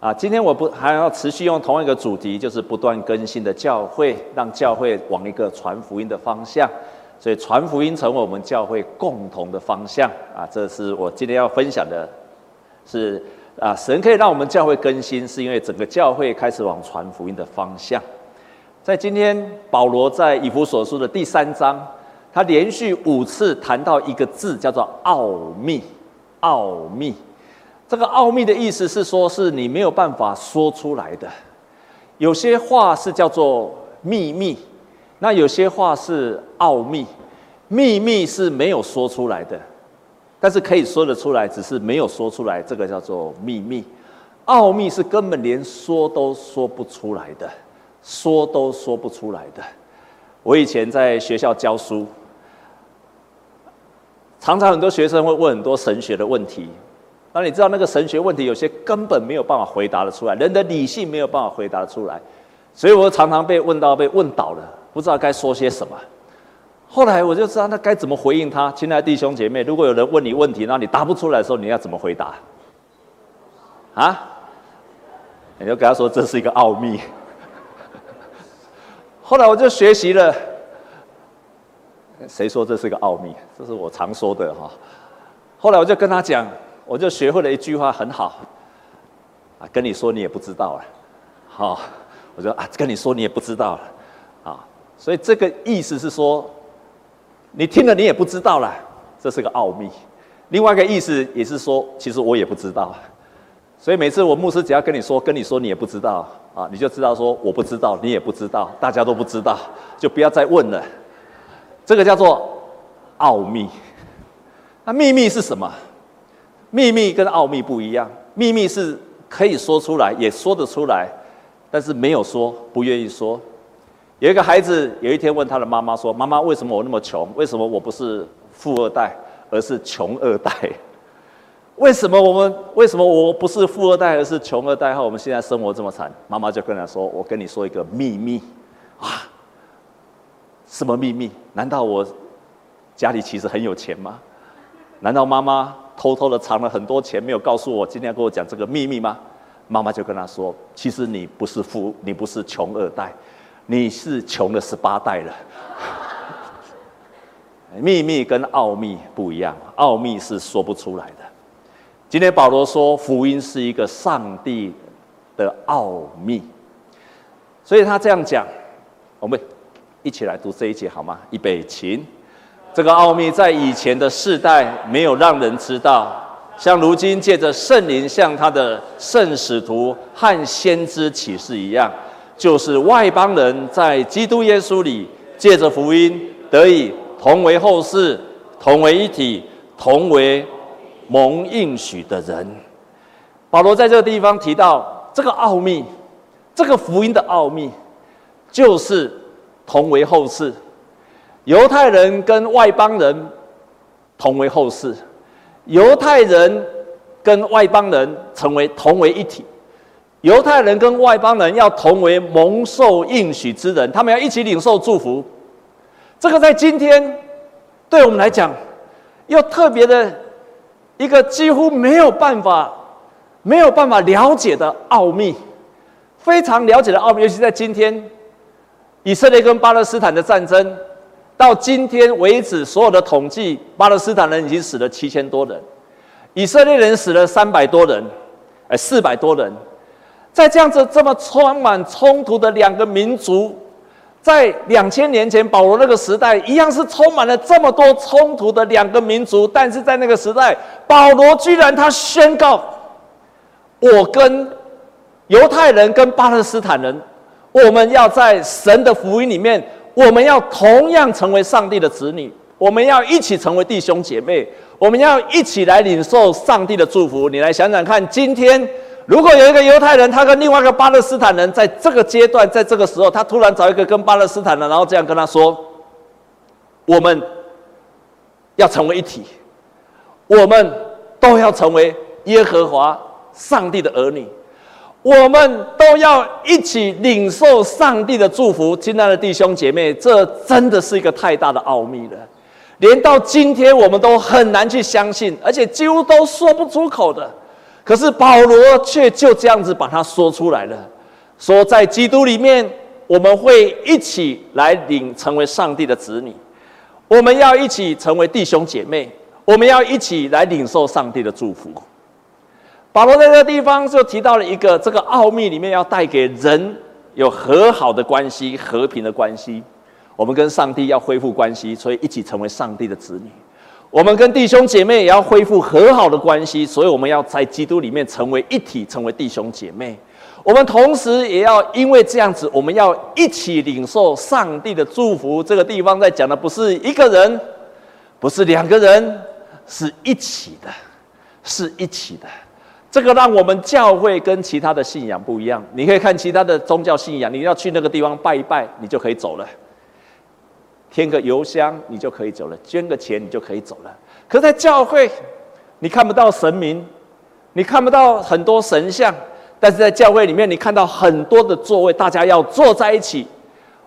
啊，今天我不还要持续用同一个主题，就是不断更新的教会，让教会往一个传福音的方向。所以传福音成为我们教会共同的方向啊，这是我今天要分享的，是啊，神可以让我们教会更新，是因为整个教会开始往传福音的方向。在今天，保罗在以弗所书的第三章，他连续五次谈到一个字，叫做奥秘。奥秘，这个奥秘的意思是说，是你没有办法说出来的。有些话是叫做秘密，那有些话是奥秘。秘密是没有说出来的，但是可以说得出来，只是没有说出来，这个叫做秘密。奥秘是根本连说都说不出来的。说都说不出来的。我以前在学校教书，常常很多学生会问很多神学的问题。那你知道那个神学问题，有些根本没有办法回答得出来，人的理性没有办法回答得出来。所以我常常被问到被问倒了，不知道该说些什么。后来我就知道那该怎么回应他。亲爱的弟兄姐妹，如果有人问你问题，那你答不出来的时候，你要怎么回答？啊？你就跟他说这是一个奥秘。后来我就学习了，谁说这是个奥秘？这是我常说的哈。后来我就跟他讲，我就学会了一句话，很好啊，跟你说你也不知道了，好，我说啊，跟你说你也不知道了，啊，所以这个意思是说，你听了你也不知道了，这是个奥秘。另外一个意思也是说，其实我也不知道。所以每次我牧师只要跟你说，跟你说你也不知道啊，你就知道说我不知道，你也不知道，大家都不知道，就不要再问了。这个叫做奥秘。那秘密是什么？秘密跟奥秘不一样。秘密是可以说出来，也说得出来，但是没有说，不愿意说。有一个孩子有一天问他的妈妈说：“妈妈，为什么我那么穷？为什么我不是富二代，而是穷二代？”为什么我们为什么我不是富二代，而是穷二代？和我们现在生活这么惨，妈妈就跟他说：“我跟你说一个秘密啊，什么秘密？难道我家里其实很有钱吗？难道妈妈偷偷的藏了很多钱，没有告诉我？今天要跟我讲这个秘密吗？”妈妈就跟他说：“其实你不是富，你不是穷二代，你是穷了十八代了。”秘密跟奥秘不一样，奥秘是说不出来的。今天保罗说，福音是一个上帝的奥秘，所以他这样讲，我们一起来读这一节好吗？预备，请。这个奥秘在以前的世代没有让人知道，像如今借着圣灵向他的圣使徒和先知启示一样，就是外邦人在基督耶稣里借着福音得以同为后世，同为一体，同为。蒙应许的人，保罗在这个地方提到这个奥秘，这个福音的奥秘，就是同为后世，犹太人跟外邦人同为后世，犹太人跟外邦人成为同为一体，犹太人跟外邦人要同为蒙受应许之人，他们要一起领受祝福。这个在今天对我们来讲，又特别的。一个几乎没有办法、没有办法了解的奥秘，非常了解的奥秘，尤其在今天，以色列跟巴勒斯坦的战争，到今天为止，所有的统计，巴勒斯坦人已经死了七千多人，以色列人死了三百多人，哎，四百多人，在这样子这么充满冲突的两个民族。在两千年前，保罗那个时代一样是充满了这么多冲突的两个民族，但是在那个时代，保罗居然他宣告：我跟犹太人跟巴勒斯坦人，我们要在神的福音里面，我们要同样成为上帝的子女，我们要一起成为弟兄姐妹，我们要一起来领受上帝的祝福。你来想想看，今天。如果有一个犹太人，他跟另外一个巴勒斯坦人，在这个阶段，在这个时候，他突然找一个跟巴勒斯坦人，然后这样跟他说：“我们要成为一体，我们都要成为耶和华上帝的儿女，我们都要一起领受上帝的祝福。”亲爱的弟兄姐妹，这真的是一个太大的奥秘了，连到今天我们都很难去相信，而且几乎都说不出口的。可是保罗却就这样子把它说出来了，说在基督里面，我们会一起来领成为上帝的子女，我们要一起成为弟兄姐妹，我们要一起来领受上帝的祝福。保罗在这个地方就提到了一个这个奥秘里面要带给人有和好的关系、和平的关系。我们跟上帝要恢复关系，所以一起成为上帝的子女。我们跟弟兄姐妹也要恢复和好的关系，所以我们要在基督里面成为一体，成为弟兄姐妹。我们同时也要因为这样子，我们要一起领受上帝的祝福。这个地方在讲的不是一个人，不是两个人，是一起的，是一起的。这个让我们教会跟其他的信仰不一样。你可以看其他的宗教信仰，你要去那个地方拜一拜，你就可以走了。添个油香，你就可以走了；捐个钱，你就可以走了。可在教会，你看不到神明，你看不到很多神像，但是在教会里面，你看到很多的座位，大家要坐在一起。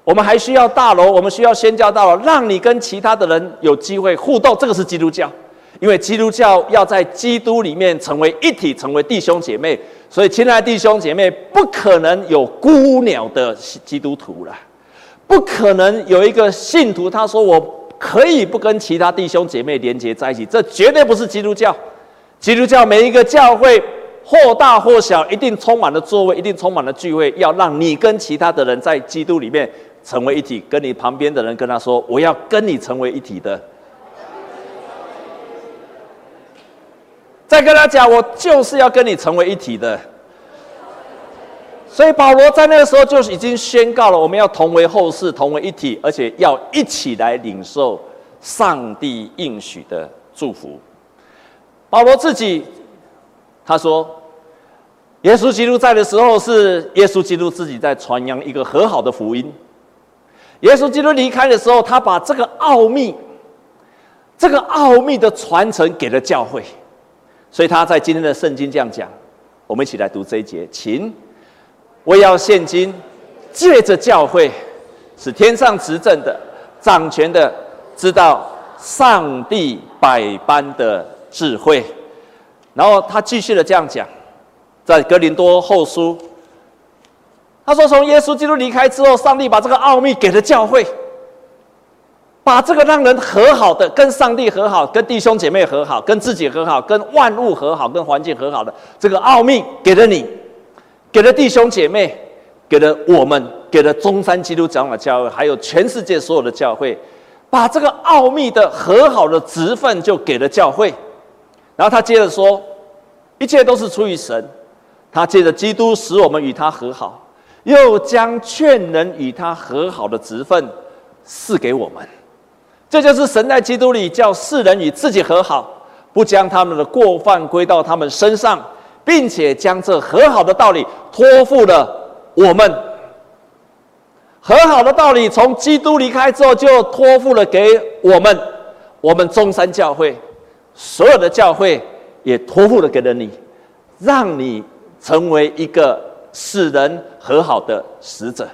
我们还需要大楼，我们需要宣教大楼，让你跟其他的人有机会互动。这个是基督教。因为基督教要在基督里面成为一体，成为弟兄姐妹，所以亲爱的弟兄姐妹，不可能有孤鸟的基督徒了，不可能有一个信徒他说我可以不跟其他弟兄姐妹连接在一起，这绝对不是基督教。基督教每一个教会或大或小，一定充满了座位，一定充满了聚会，要让你跟其他的人在基督里面成为一体，跟你旁边的人跟他说，我要跟你成为一体的。再跟他讲，我就是要跟你成为一体的。所以保罗在那个时候就已经宣告了，我们要同为后世，同为一体，而且要一起来领受上帝应许的祝福。保罗自己他说，耶稣基督在的时候是耶稣基督自己在传扬一个和好的福音。耶稣基督离开的时候，他把这个奥秘，这个奥秘的传承给了教会。所以他在今天的圣经这样讲，我们一起来读这一节，请我要现今借着教会，使天上执政的、掌权的知道上帝百般的智慧。然后他继续的这样讲，在格林多后书，他说：从耶稣基督离开之后，上帝把这个奥秘给了教会。把这个让人和好的，跟上帝和好，跟弟兄姐妹和好，跟自己和好，跟万物和好，跟环境和好的这个奥秘给了你，给了弟兄姐妹，给了我们，给了中山基督长老教会，还有全世界所有的教会，把这个奥秘的和好的职分就给了教会。然后他接着说，一切都是出于神，他借着基督使我们与他和好，又将劝人与他和好的职分赐给我们。这就是神在基督里叫世人与自己和好，不将他们的过犯归到他们身上，并且将这和好的道理托付了我们。和好的道理从基督离开之后就托付了给我们，我们中山教会所有的教会也托付了给了你，让你成为一个使人和好的使者。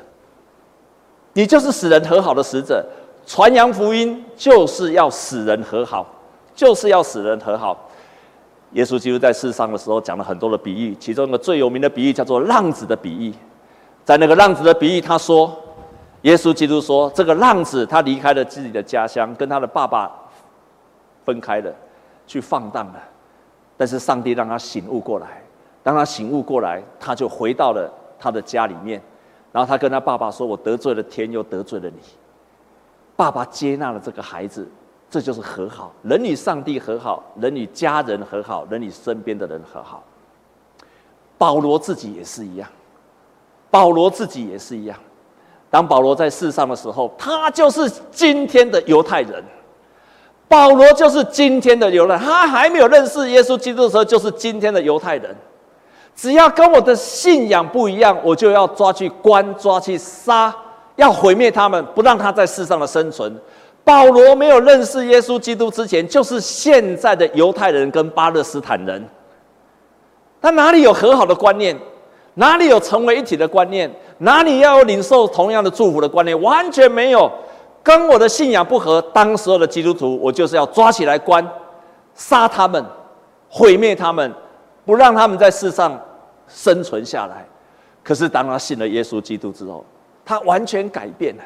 你就是使人和好的使者。传扬福音就是要使人和好，就是要使人和好。耶稣基督在世上的时候讲了很多的比喻，其中一个最有名的比喻叫做浪子的比喻。在那个浪子的比喻，他说，耶稣基督说，这个浪子他离开了自己的家乡，跟他的爸爸分开了，去放荡了。但是上帝让他醒悟过来，当他醒悟过来，他就回到了他的家里面，然后他跟他爸爸说：“我得罪了天，又得罪了你。”爸爸接纳了这个孩子，这就是和好。人与上帝和好，人与家人和好，人与身边的人和好。保罗自己也是一样，保罗自己也是一样。当保罗在世上的时候，他就是今天的犹太人。保罗就是今天的犹太，他还没有认识耶稣基督的时候，就是今天的犹太人。只要跟我的信仰不一样，我就要抓去关，抓去杀。要毁灭他们，不让他在世上的生存。保罗没有认识耶稣基督之前，就是现在的犹太人跟巴勒斯坦人。他哪里有和好的观念？哪里有成为一体的观念？哪里要有领受同样的祝福的观念？完全没有。跟我的信仰不合，当时候的基督徒，我就是要抓起来关，杀他们，毁灭他们，不让他们在世上生存下来。可是当他信了耶稣基督之后，他完全改变了，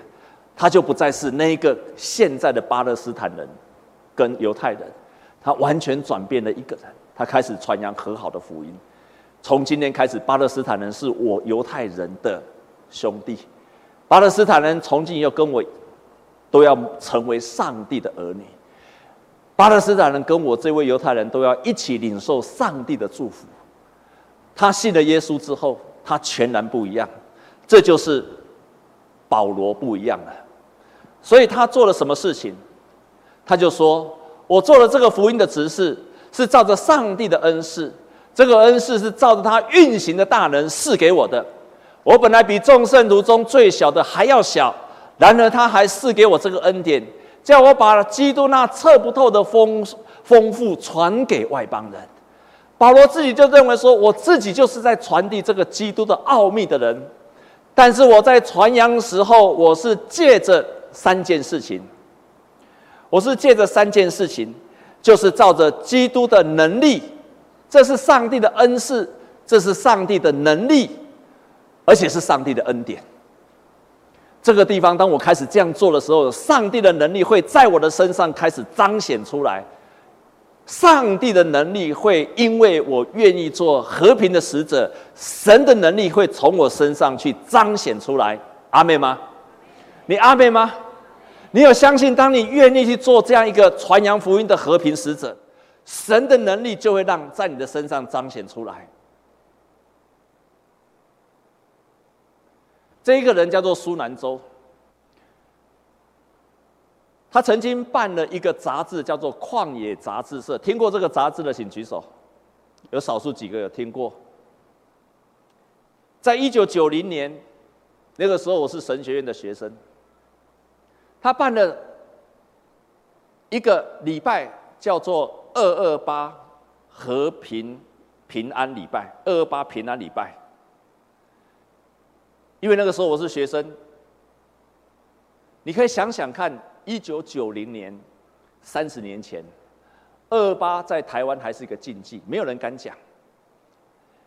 他就不再是那个现在的巴勒斯坦人跟犹太人，他完全转变了一个人，他开始传扬和好的福音。从今天开始，巴勒斯坦人是我犹太人的兄弟，巴勒斯坦人从今以后跟我都要成为上帝的儿女。巴勒斯坦人跟我这位犹太人都要一起领受上帝的祝福。他信了耶稣之后，他全然不一样。这就是保罗不一样了。所以他做了什么事情？他就说：“我做了这个福音的执事，是照着上帝的恩赐。这个恩赐是照着他运行的大能赐给我的。我本来比众圣徒中最小的还要小，然而他还赐给我这个恩典。”叫我把基督那测不透的丰丰富传给外邦人。保罗自己就认为说，我自己就是在传递这个基督的奥秘的人。但是我在传扬时候，我是借着三件事情。我是借着三件事情，就是照着基督的能力，这是上帝的恩赐，这是上帝的能力，而且是上帝的恩典。这个地方，当我开始这样做的时候，上帝的能力会在我的身上开始彰显出来。上帝的能力会因为我愿意做和平的使者，神的能力会从我身上去彰显出来。阿妹吗？你阿妹吗？你有相信，当你愿意去做这样一个传扬福音的和平使者，神的能力就会让在你的身上彰显出来。这一个人叫做苏南洲，他曾经办了一个杂志，叫做《旷野杂志社》。听过这个杂志的，请举手。有少数几个有听过。在一九九零年，那个时候我是神学院的学生，他办了一个礼拜，叫做“二二八和平平安礼拜”，“二二八平安礼拜”。因为那个时候我是学生，你可以想想看，一九九零年，三十年前，二八在台湾还是一个禁忌，没有人敢讲，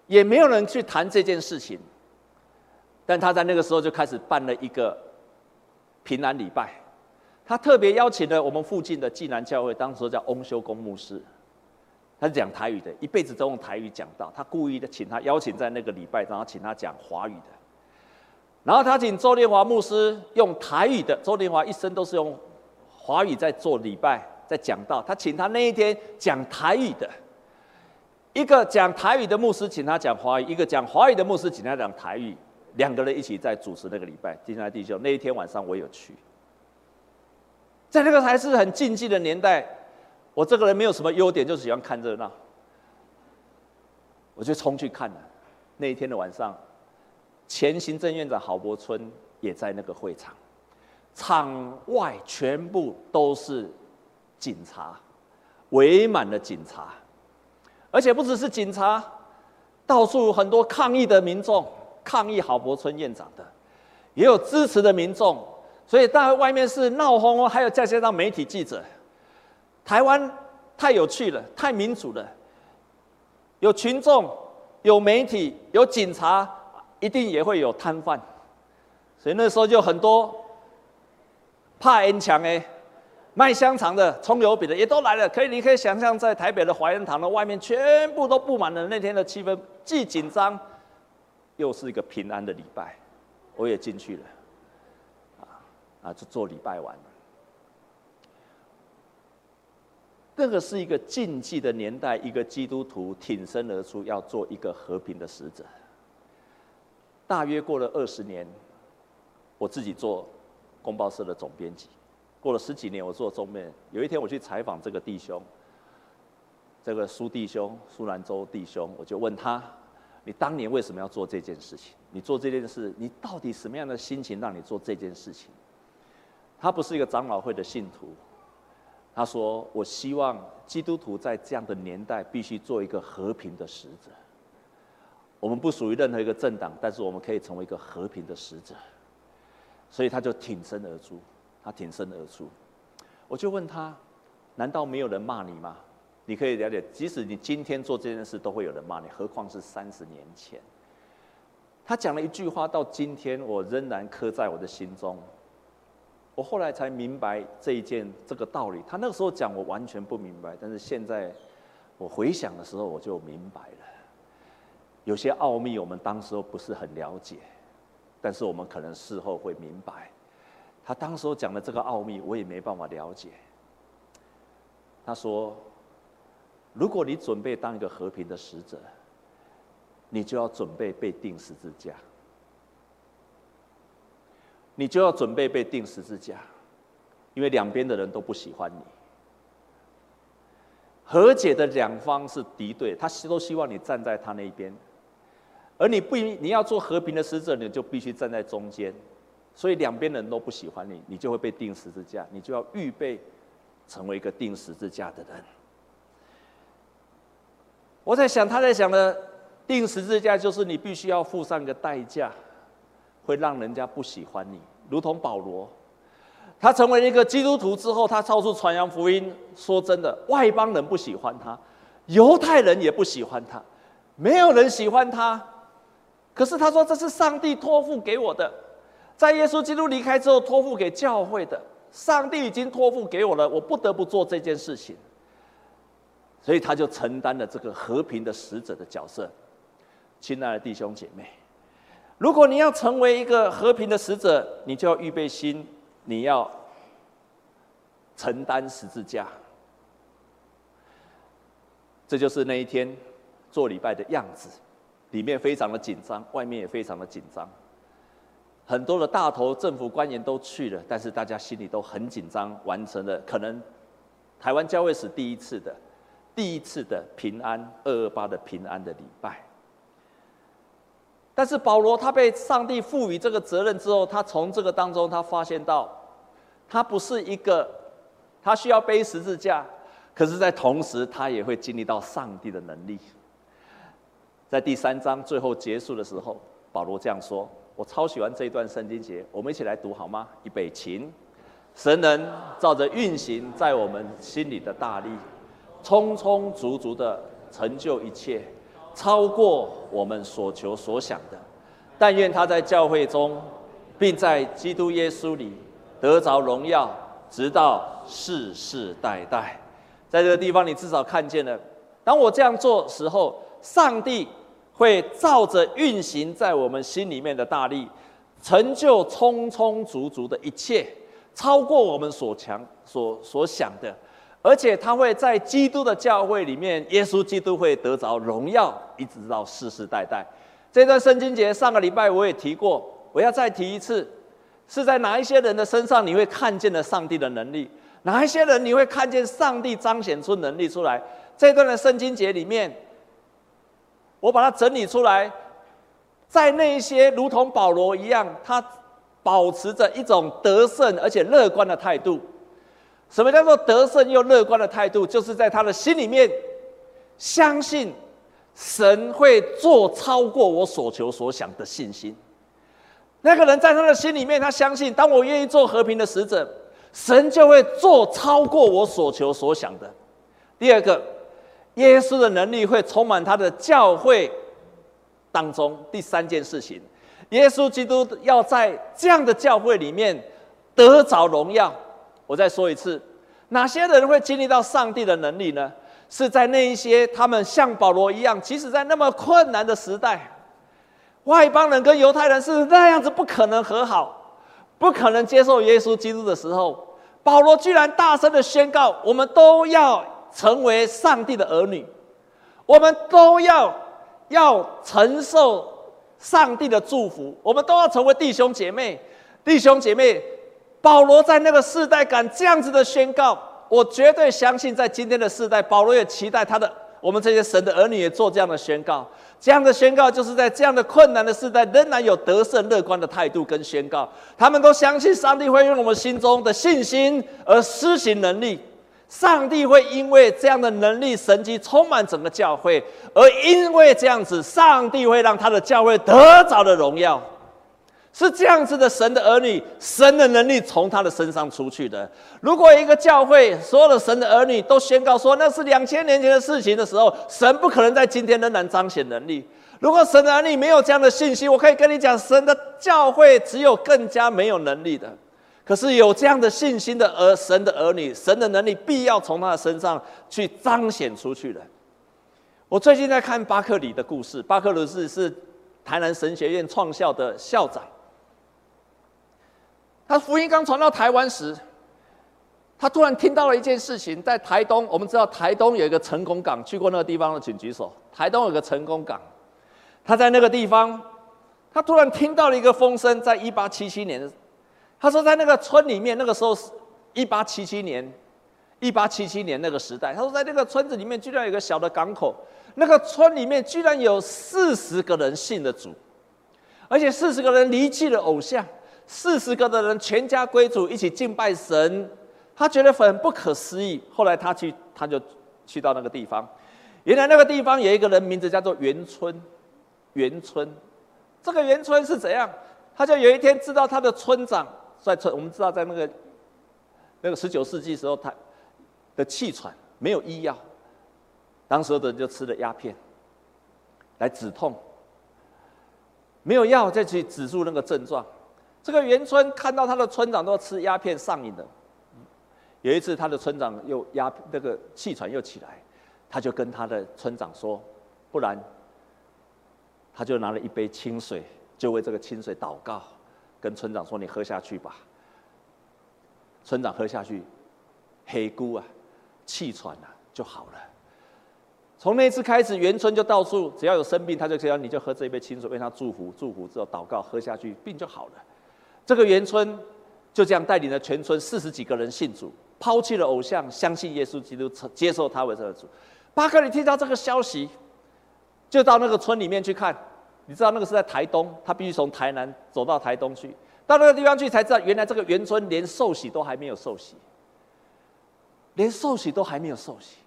也没有人去谈这件事情。但他在那个时候就开始办了一个平安礼拜，他特别邀请了我们附近的济南教会，当时叫翁修公牧师，他是讲台语的，一辈子都用台语讲道。他故意的请他邀请在那个礼拜，然后请他讲华语的。然后他请周连华牧师用台语的，周连华一生都是用华语在做礼拜，在讲道。他请他那一天讲台语的，一个讲台语的牧师请他讲华语，一个讲华语的牧师请他讲台语，两个人一起在主持那个礼拜。弟兄弟兄，那一天晚上我有去，在那个还是很禁忌的年代，我这个人没有什么优点，就是喜欢看热闹，我就冲去看了。那一天的晚上。前行政院长郝柏村也在那个会场，场外全部都是警察，围满了警察，而且不只是警察，到处很多抗议的民众，抗议郝柏村院长的，也有支持的民众，所以当然外面是闹哄哄，还有再加上媒体记者。台湾太有趣了，太民主了，有群众，有媒体，有警察。一定也会有摊贩，所以那时候就很多怕烟枪哎，卖香肠的、葱油饼的也都来了。可以，你可以想象，在台北的怀恩堂的外面，全部都布满了。那天的气氛既紧张，又是一个平安的礼拜，我也进去了，啊啊，就做礼拜完了。那个是一个禁忌的年代，一个基督徒挺身而出，要做一个和平的使者。大约过了二十年，我自己做公报社的总编辑。过了十几年，我做中面。有一天我去采访这个弟兄，这个苏弟兄、苏南州弟兄，我就问他：“你当年为什么要做这件事情？你做这件事，你到底什么样的心情让你做这件事情？”他不是一个长老会的信徒，他说：“我希望基督徒在这样的年代，必须做一个和平的使者。”我们不属于任何一个政党，但是我们可以成为一个和平的使者，所以他就挺身而出。他挺身而出，我就问他：难道没有人骂你吗？你可以了解，即使你今天做这件事，都会有人骂你，何况是三十年前。他讲了一句话，到今天我仍然刻在我的心中。我后来才明白这一件这个道理。他那个时候讲，我完全不明白，但是现在我回想的时候，我就明白了。有些奥秘，我们当时候不是很了解，但是我们可能事后会明白。他当时候讲的这个奥秘，我也没办法了解。他说：“如果你准备当一个和平的使者，你就要准备被钉十字架。你就要准备被钉十字架，因为两边的人都不喜欢你。和解的两方是敌对，他都希望你站在他那一边。”而你不，你要做和平的使者，你就必须站在中间，所以两边人都不喜欢你，你就会被钉十字架，你就要预备成为一个钉十字架的人。我在想，他在想的钉十字架，就是你必须要付上一个代价，会让人家不喜欢你，如同保罗，他成为一个基督徒之后，他到处传扬福音。说真的，外邦人不喜欢他，犹太人也不喜欢他，没有人喜欢他。可是他说：“这是上帝托付给我的，在耶稣基督离开之后托付给教会的。上帝已经托付给我了，我不得不做这件事情。所以他就承担了这个和平的使者的角色。亲爱的弟兄姐妹，如果你要成为一个和平的使者，你就要预备心，你要承担十字架。这就是那一天做礼拜的样子。”里面非常的紧张，外面也非常的紧张。很多的大头政府官员都去了，但是大家心里都很紧张。完成了可能台湾教会史第一次的、第一次的平安二二八的平安的礼拜。但是保罗他被上帝赋予这个责任之后，他从这个当中他发现到，他不是一个他需要背十字架，可是在同时他也会经历到上帝的能力。在第三章最后结束的时候，保罗这样说：“我超喜欢这一段圣经节，我们一起来读好吗？预备，琴神能照着运行在我们心里的大力，充充足足的成就一切，超过我们所求所想的。但愿他在教会中，并在基督耶稣里得着荣耀，直到世世代代。”在这个地方，你至少看见了，当我这样做时候。上帝会照着运行在我们心里面的大力，成就充充足足的一切，超过我们所强所所想的，而且他会在基督的教会里面，耶稣基督会得着荣耀，一直到世世代代。这段圣经节上个礼拜我也提过，我要再提一次，是在哪一些人的身上你会看见了上帝的能力？哪一些人你会看见上帝彰显出能力出来？这段的圣经节里面。我把它整理出来，在那些如同保罗一样，他保持着一种得胜而且乐观的态度。什么叫做得胜又乐观的态度？就是在他的心里面相信神会做超过我所求所想的信心。那个人在他的心里面，他相信，当我愿意做和平的使者，神就会做超过我所求所想的。第二个。耶稣的能力会充满他的教会当中。第三件事情，耶稣基督要在这样的教会里面得着荣耀。我再说一次，哪些人会经历到上帝的能力呢？是在那一些他们像保罗一样，即使在那么困难的时代，外邦人跟犹太人是那样子不可能和好，不可能接受耶稣基督的时候，保罗居然大声的宣告：我们都要。成为上帝的儿女，我们都要要承受上帝的祝福，我们都要成为弟兄姐妹。弟兄姐妹，保罗在那个世代敢这样子的宣告，我绝对相信，在今天的世代，保罗也期待他的我们这些神的儿女也做这样的宣告。这样的宣告，就是在这样的困难的时代，仍然有得胜乐观的态度跟宣告。他们都相信上帝会用我们心中的信心而施行能力。上帝会因为这样的能力、神迹充满整个教会，而因为这样子，上帝会让他的教会得着的荣耀。是这样子的，神的儿女，神的能力从他的身上出去的。如果一个教会所有的神的儿女都宣告说那是两千年前的事情的时候，神不可能在今天仍然彰显能力。如果神的儿女没有这样的信心，我可以跟你讲，神的教会只有更加没有能力的。可是有这样的信心的儿，神的儿女，神的能力必要从他的身上去彰显出去的。我最近在看巴克里的故事，巴克里是是台南神学院创校的校长。他福音刚传到台湾时，他突然听到了一件事情，在台东，我们知道台东有一个成功港，去过那个地方的请举手。台东有个成功港，他在那个地方，他突然听到了一个风声，在一八七七年。他说，在那个村里面，那个时候是一八七七年，一八七七年那个时代。他说，在那个村子里面，居然有个小的港口，那个村里面居然有四十个人信了主，而且四十个人离弃了偶像，四十个的人全家归主，一起敬拜神。他觉得很不可思议。后来他去，他就去到那个地方，原来那个地方有一个人，名字叫做元春，元春。这个元春是怎样？他就有一天知道他的村长。在村，我们知道，在那个那个十九世纪时候，他的气喘没有医药，当时的人就吃了鸦片来止痛，没有药再去止住那个症状。这个元春看到他的村长都吃鸦片上瘾的，有一次他的村长又鸦那个气喘又起来，他就跟他的村长说：“不然，他就拿了一杯清水，就为这个清水祷告。”跟村长说：“你喝下去吧。”村长喝下去，黑姑啊，气喘啊就好了。从那次开始，元春就到处只要有生病，他就说：“你就喝这一杯清水，为他祝福，祝福之后祷告，喝下去，病就好了。”这个元春就这样带领了全村四十几个人信主，抛弃了偶像，相信耶稣基督，接受他为这个主。巴克里听到这个消息，就到那个村里面去看。你知道那个是在台东，他必须从台南走到台东去，到那个地方去才知道，原来这个元春连受洗都还没有受洗，连受洗都还没有受洗。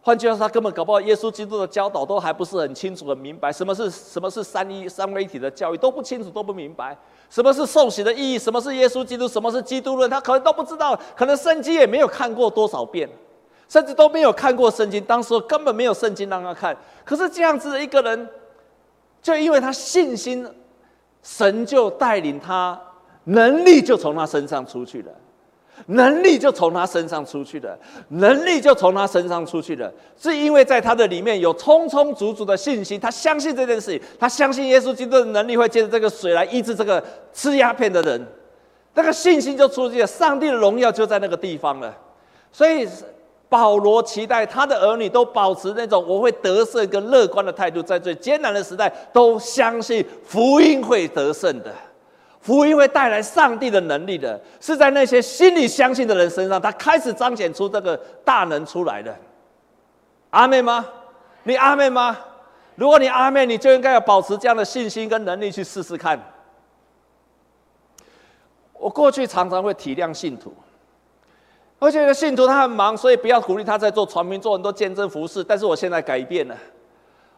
换句话说，他根本搞不好耶稣基督的教导都还不是很清楚、很明白，什么是什么是三一三位一体的教育都不清楚、都不明白，什么是受洗的意义，什么是耶稣基督，什么是基督论，他可能都不知道，可能圣经也没有看过多少遍，甚至都没有看过圣经，当时根本没有圣经让他看。可是这样子的一个人。就因为他信心，神就带领他，能力就从他身上出去了，能力就从他身上出去了，能力就从他身上出去了。是因为在他的里面有充充足足的信心，他相信这件事情，他相信耶稣基督的能力会借着这个水来医治这个吃鸦片的人，那个信心就出现了，上帝的荣耀就在那个地方了，所以。保罗期待他的儿女都保持那种我会得胜跟乐观的态度，在最艰难的时代都相信福音会得胜的，福音会带来上帝的能力的，是在那些心里相信的人身上，他开始彰显出这个大能出来的。阿妹吗？你阿妹吗？如果你阿妹，你就应该要保持这样的信心跟能力去试试看。我过去常常会体谅信徒。而且，信徒他很忙，所以不要鼓励他在做传福音，做很多见证服事。但是我现在改变了，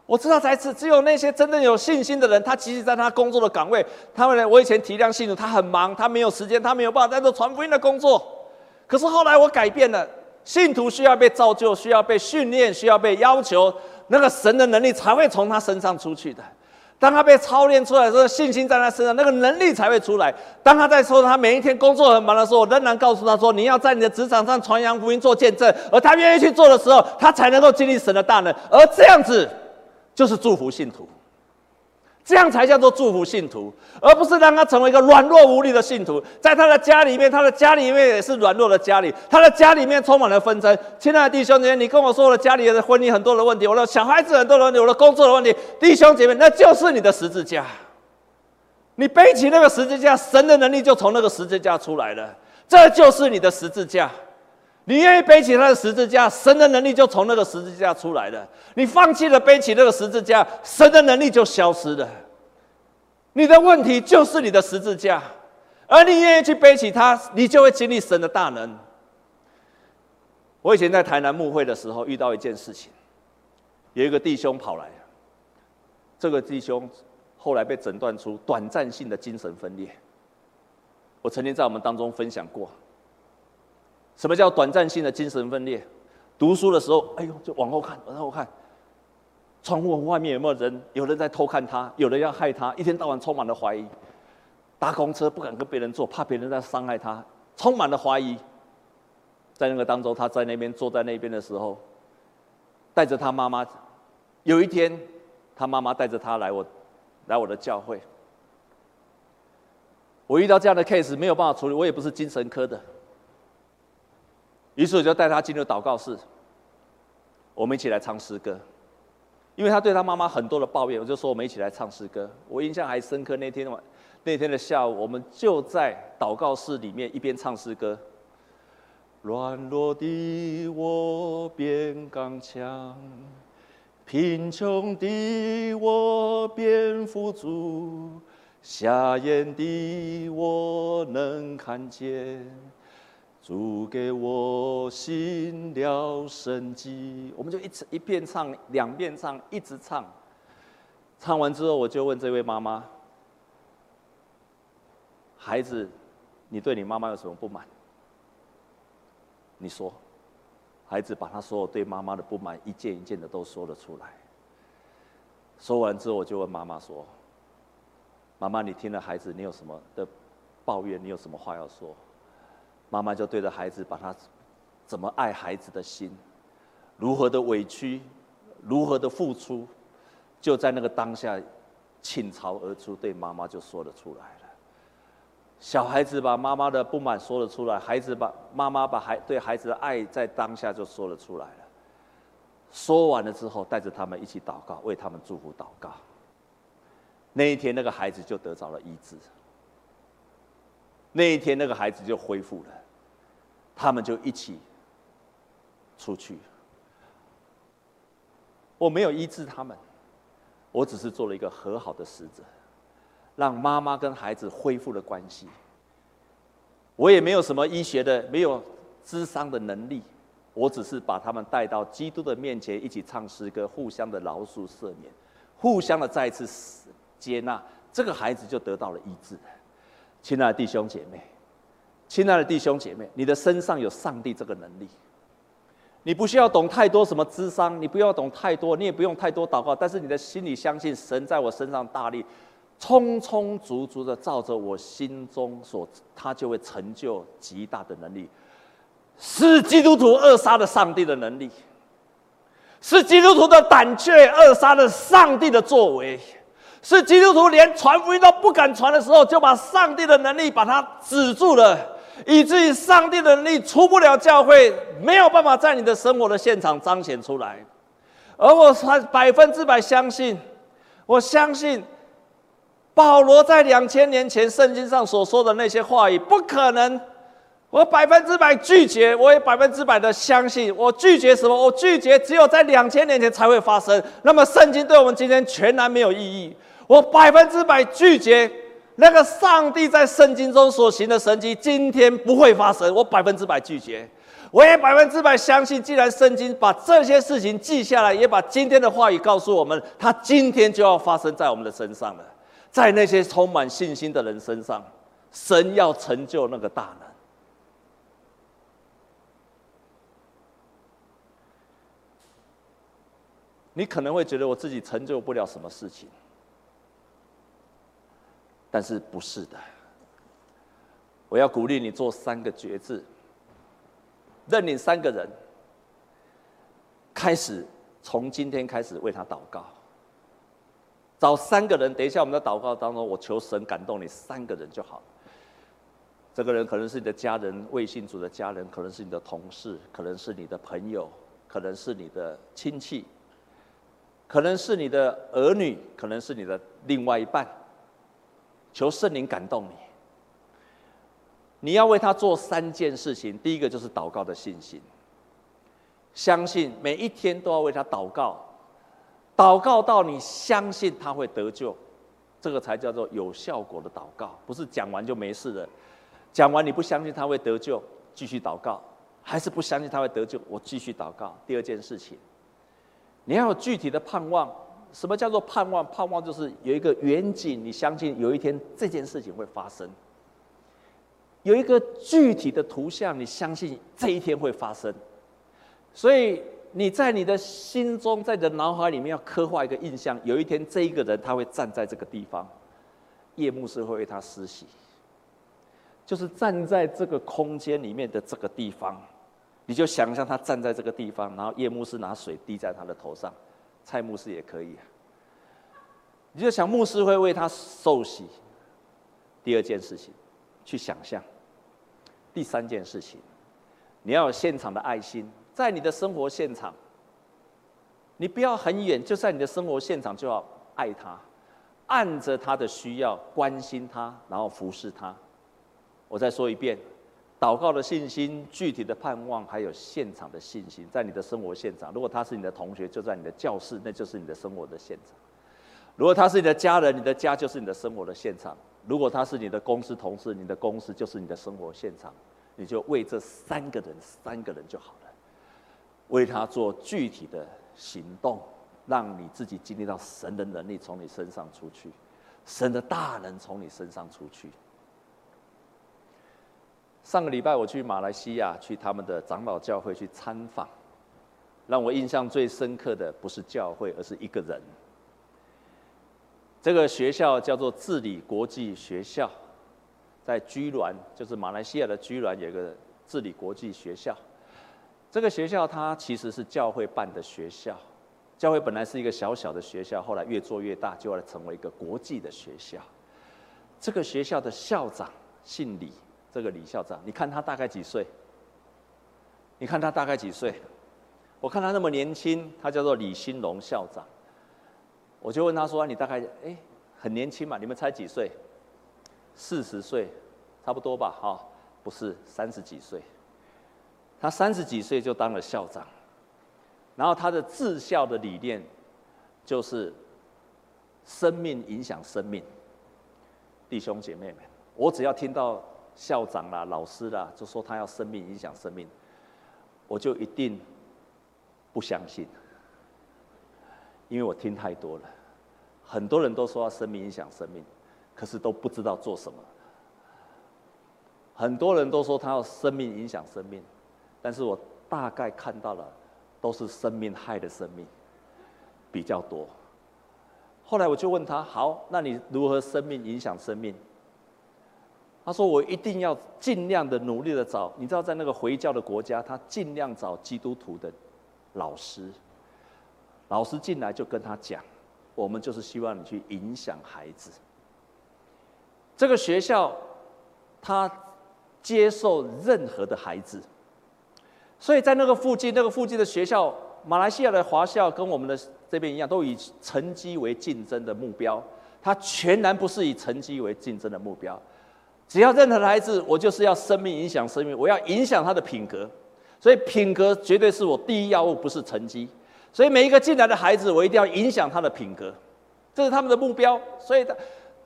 我知道在此只有那些真正有信心的人，他即使在他工作的岗位，他们呢，我以前体谅信徒，他很忙，他没有时间，他没有办法在做传福音的工作。可是后来我改变了，信徒需要被造就，需要被训练，需要被要求，那个神的能力才会从他身上出去的。当他被操练出来的时候，信心在他身上，那个能力才会出来。当他在说他每一天工作很忙的时候，仍然告诉他说：“你要在你的职场上传扬福音，做见证。”而他愿意去做的时候，他才能够经历神的大能。而这样子，就是祝福信徒。这样才叫做祝福信徒，而不是让他成为一个软弱无力的信徒。在他的家里面，他的家里面也是软弱的家里，他的家里面充满了纷争。亲爱的弟兄姐妹，你跟我说我的家里的婚姻很多的问题，我的小孩子很多的问题，我的工作的问题，弟兄姐妹，那就是你的十字架。你背起那个十字架，神的能力就从那个十字架出来了。这就是你的十字架。你愿意背起他的十字架，神的能力就从那个十字架出来了。你放弃了背起那个十字架，神的能力就消失了。你的问题就是你的十字架，而你愿意去背起它，你就会经历神的大能。我以前在台南牧会的时候遇到一件事情，有一个弟兄跑来，这个弟兄。后来被诊断出短暂性的精神分裂。我曾经在我们当中分享过，什么叫短暂性的精神分裂？读书的时候，哎呦，就往后看，往后看，窗户外面有没有人？有人在偷看他，有人要害他，一天到晚充满了怀疑。搭公车不敢跟别人坐，怕别人在伤害他，充满了怀疑。在那个当中，他在那边坐在那边的时候，带着他妈妈。有一天，他妈妈带着他来我，来我的教会。我遇到这样的 case 没有办法处理，我也不是精神科的。于是我就带他进入祷告室，我们一起来唱诗歌。因为他对他妈妈很多的抱怨，我就说我们一起来唱诗歌。我印象还深刻，那天晚那天的下午，我们就在祷告室里面一边唱诗歌。软弱的我变刚强，贫穷的我变富足，瞎眼的我能看见。主给我新了生机，我们就一直一遍唱，两遍唱，一直唱。唱完之后，我就问这位妈妈：“孩子，你对你妈妈有什么不满？”你说，孩子把他所有对妈妈的不满一件一件的都说了出来。说完之后，我就问妈妈说：“妈妈，你听了孩子，你有什么的抱怨？你有什么话要说？”妈妈就对着孩子，把他怎么爱孩子的心，如何的委屈，如何的付出，就在那个当下倾巢而出，对妈妈就说了出来了。小孩子把妈妈的不满说了出来，孩子把妈妈把孩对孩子的爱在当下就说了出来了。说完了之后，带着他们一起祷告，为他们祝福祷告。那一天，那个孩子就得着了医治。那一天，那个孩子就恢复了，他们就一起出去。我没有医治他们，我只是做了一个和好的使者，让妈妈跟孩子恢复了关系。我也没有什么医学的，没有智商的能力，我只是把他们带到基督的面前，一起唱诗歌，互相的饶恕赦免，互相的再次接纳，这个孩子就得到了医治。亲爱的弟兄姐妹，亲爱的弟兄姐妹，你的身上有上帝这个能力，你不需要懂太多什么智商，你不要懂太多，你也不用太多祷告，但是你的心里相信神在我身上大力，充充足足的照着我心中所，他就会成就极大的能力，是基督徒扼杀了上帝的能力，是基督徒的胆怯扼杀了上帝的作为。是基督徒连传福音都不敢传的时候，就把上帝的能力把它止住了，以至于上帝的能力出不了教会，没有办法在你的生活的现场彰显出来。而我才百分之百相信，我相信保罗在两千年前圣经上所说的那些话语不可能。我百分之百拒绝，我也百分之百的相信。我拒绝什么？我拒绝只有在两千年前才会发生。那么圣经对我们今天全然没有意义。我百分之百拒绝那个上帝在圣经中所行的神迹，今天不会发生。我百分之百拒绝，我也百分之百相信。既然圣经把这些事情记下来，也把今天的话语告诉我们，它今天就要发生在我们的身上了，在那些充满信心的人身上，神要成就那个大能。你可能会觉得我自己成就不了什么事情。但是不是的，我要鼓励你做三个决志，认领三个人，开始从今天开始为他祷告，找三个人。等一下我们在祷告当中，我求神感动你三个人就好。这个人可能是你的家人，未信主的家人，可能是你的同事，可能是你的朋友，可能是你的亲戚，可能是你的儿女，可能是你的另外一半。求圣灵感动你，你要为他做三件事情。第一个就是祷告的信心，相信每一天都要为他祷告，祷告到你相信他会得救，这个才叫做有效果的祷告。不是讲完就没事的，讲完你不相信他会得救，继续祷告，还是不相信他会得救，我继续祷告。第二件事情，你要有具体的盼望，什么叫做盼望？盼望就是有一个远景，你相信有一天这件事情会发生；有一个具体的图像，你相信这一天会发生。所以你在你的心中，在你的脑海里面要刻画一个印象：有一天这一个人他会站在这个地方，叶牧师会为他施洗，就是站在这个空间里面的这个地方，你就想象他站在这个地方，然后叶牧师拿水滴在他的头上。蔡牧师也可以啊，你就想牧师会为他受洗。第二件事情，去想象。第三件事情，你要有现场的爱心，在你的生活现场，你不要很远，就在你的生活现场就要爱他，按着他的需要关心他，然后服侍他。我再说一遍。祷告的信心、具体的盼望，还有现场的信心，在你的生活现场。如果他是你的同学，就在你的教室，那就是你的生活的现场；如果他是你的家人，你的家就是你的生活的现场；如果他是你的公司同事，你的公司就是你的生活现场。你就为这三个人，三个人就好了，为他做具体的行动，让你自己经历到神的能力从你身上出去，神的大能从你身上出去。上个礼拜我去马来西亚，去他们的长老教会去参访，让我印象最深刻的不是教会，而是一个人。这个学校叫做治理国际学校，在居銮，就是马来西亚的居銮有一个治理国际学校。这个学校它其实是教会办的学校，教会本来是一个小小的学校，后来越做越大，就要成为一个国际的学校。这个学校的校长姓李。这个李校长，你看他大概几岁？你看他大概几岁？我看他那么年轻，他叫做李新龙校长。我就问他说：“你大概哎，很年轻嘛？你们才几岁？四十岁，差不多吧？哈、不是三十几岁。他三十几岁就当了校长，然后他的治校的理念就是生命影响生命。弟兄姐妹们，我只要听到。校长啦，老师啦，就说他要生命影响生命，我就一定不相信，因为我听太多了。很多人都说要生命影响生命，可是都不知道做什么。很多人都说他要生命影响生命，但是我大概看到了，都是生命害的生命比较多。后来我就问他：好，那你如何生命影响生命？他说：“我一定要尽量的努力的找，你知道，在那个回教的国家，他尽量找基督徒的老师。老师进来就跟他讲，我们就是希望你去影响孩子。这个学校，他接受任何的孩子，所以在那个附近，那个附近的学校，马来西亚的华校跟我们的这边一样，都以成绩为竞争的目标。他全然不是以成绩为竞争的目标。”只要任何的孩子，我就是要生命影响生命，我要影响他的品格，所以品格绝对是我第一要务，不是成绩。所以每一个进来的孩子，我一定要影响他的品格，这是他们的目标。所以，当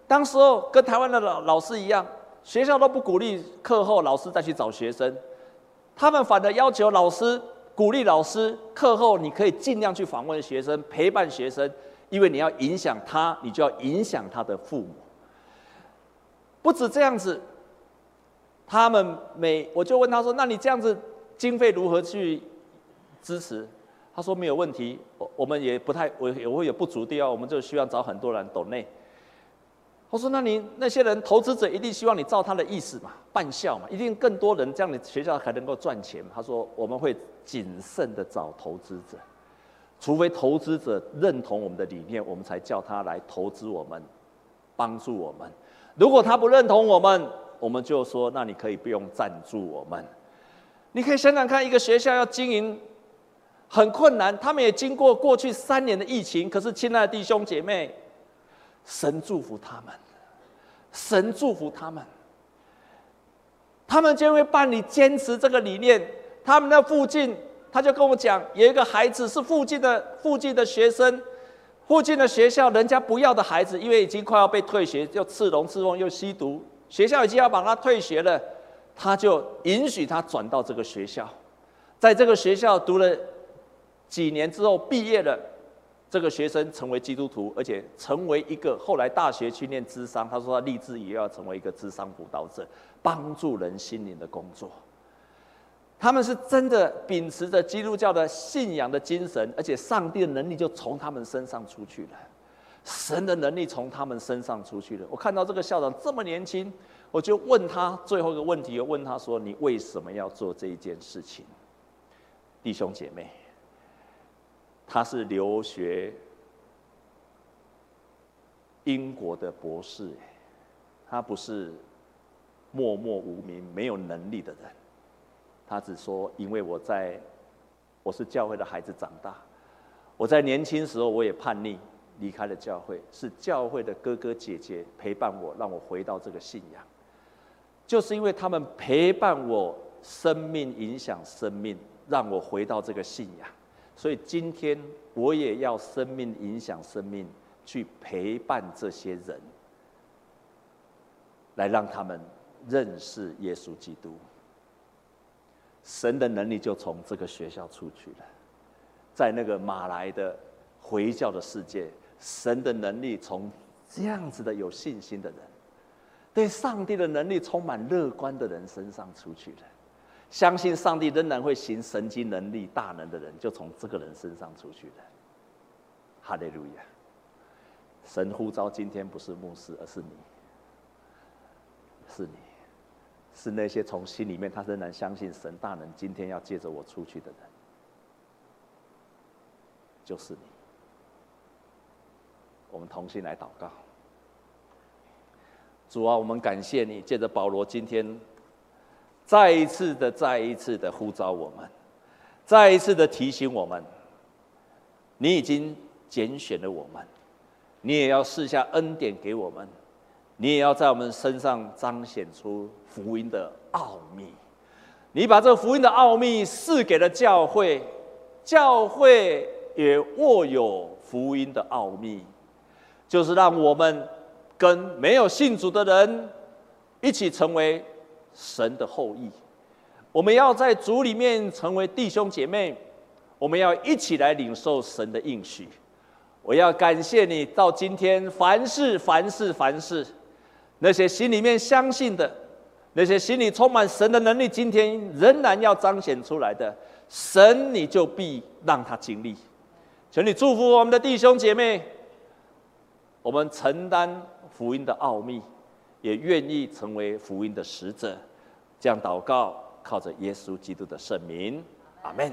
当时候跟台湾的老老师一样，学校都不鼓励课后老师再去找学生，他们反而要求老师鼓励老师课后你可以尽量去访问学生，陪伴学生，因为你要影响他，你就要影响他的父母。不止这样子，他们每我就问他说：“那你这样子经费如何去支持？”他说：“没有问题，我我们也不太我也会有不足的地方，我们就需要找很多人懂内。”我说：“那你那些人投资者一定希望你照他的意思嘛，办校嘛，一定更多人这样，你学校才能够赚钱。”他说：“我们会谨慎的找投资者，除非投资者认同我们的理念，我们才叫他来投资我们，帮助我们。”如果他不认同我们，我们就说：那你可以不用赞助我们。你可以想想看，一个学校要经营很困难，他们也经过过去三年的疫情。可是，亲爱的弟兄姐妹，神祝福他们，神祝福他们，他们就会办理坚持这个理念。他们那附近，他就跟我讲，有一个孩子是附近的附近的学生。附近的学校，人家不要的孩子，因为已经快要被退学，又刺龙刺凤，又吸毒，学校已经要把他退学了，他就允许他转到这个学校，在这个学校读了几年之后毕业了，这个学生成为基督徒，而且成为一个后来大学去念智商，他说他立志也要成为一个智商辅导者，帮助人心灵的工作。他们是真的秉持着基督教的信仰的精神，而且上帝的能力就从他们身上出去了，神的能力从他们身上出去了。我看到这个校长这么年轻，我就问他最后一个问题，我问他说：“你为什么要做这一件事情？”弟兄姐妹，他是留学英国的博士，他不是默默无名、没有能力的人。他只说：“因为我在，我是教会的孩子长大，我在年轻时候我也叛逆，离开了教会，是教会的哥哥姐姐陪伴我，让我回到这个信仰。就是因为他们陪伴我，生命影响生命，让我回到这个信仰。所以今天我也要生命影响生命，去陪伴这些人，来让他们认识耶稣基督。”神的能力就从这个学校出去了，在那个马来的回教的世界，神的能力从这样子的有信心的人，对上帝的能力充满乐观的人身上出去了，相信上帝仍然会行神迹能力大能的人，就从这个人身上出去了。哈利路亚！神呼召今天不是牧师，而是你，是你。是那些从心里面他仍然相信神大能，今天要借着我出去的人，就是你。我们同心来祷告，主啊，我们感谢你，借着保罗今天再一次的、再一次的呼召我们，再一次的提醒我们，你已经拣选了我们，你也要试下恩典给我们。你也要在我们身上彰显出福音的奥秘，你把这福音的奥秘赐给了教会，教会也握有福音的奥秘，就是让我们跟没有信主的人一起成为神的后裔。我们要在主里面成为弟兄姐妹，我们要一起来领受神的应许。我要感谢你，到今天凡事凡事凡事。那些心里面相信的，那些心里充满神的能力，今天仍然要彰显出来的，神你就必让他经历。求你祝福我们的弟兄姐妹，我们承担福音的奥秘，也愿意成为福音的使者。这样祷告，靠着耶稣基督的圣名，阿门。